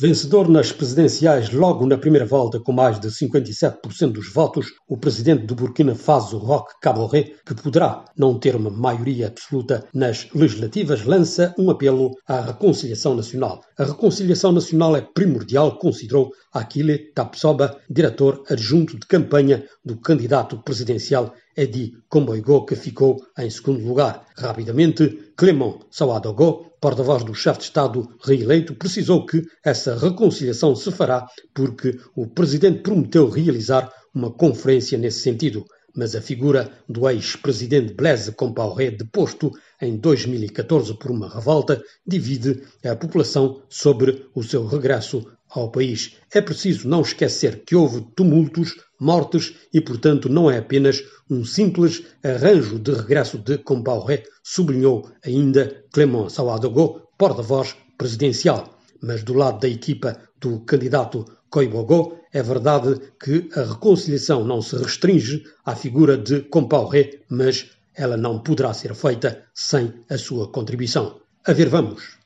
Vencedor nas presidenciais logo na primeira volta com mais de 57% dos votos, o presidente do Burkina Faso, Roch Kaboré, que poderá não ter uma maioria absoluta nas legislativas, lança um apelo à reconciliação nacional. A reconciliação nacional é primordial, considerou Aquile Tapsoba, diretor adjunto de campanha do candidato presidencial Edi Comboigo, que ficou em segundo lugar. Rapidamente, Clément Sawadogo, porta-voz do chefe de Estado reeleito, precisou que essa reconciliação se fará porque o presidente prometeu realizar uma conferência nesse sentido. Mas a figura do ex-presidente Blaise Compaoré, deposto em 2014 por uma revolta, divide a população sobre o seu regresso ao país. É preciso não esquecer que houve tumultos, mortes e, portanto, não é apenas um simples arranjo de regresso de Compaoré, sublinhou ainda Clément Sawadogo, porta-voz presidencial. Mas do lado da equipa do candidato Coibogo, é verdade que a reconciliação não se restringe à figura de Compaoré, mas ela não poderá ser feita sem a sua contribuição. A ver, vamos.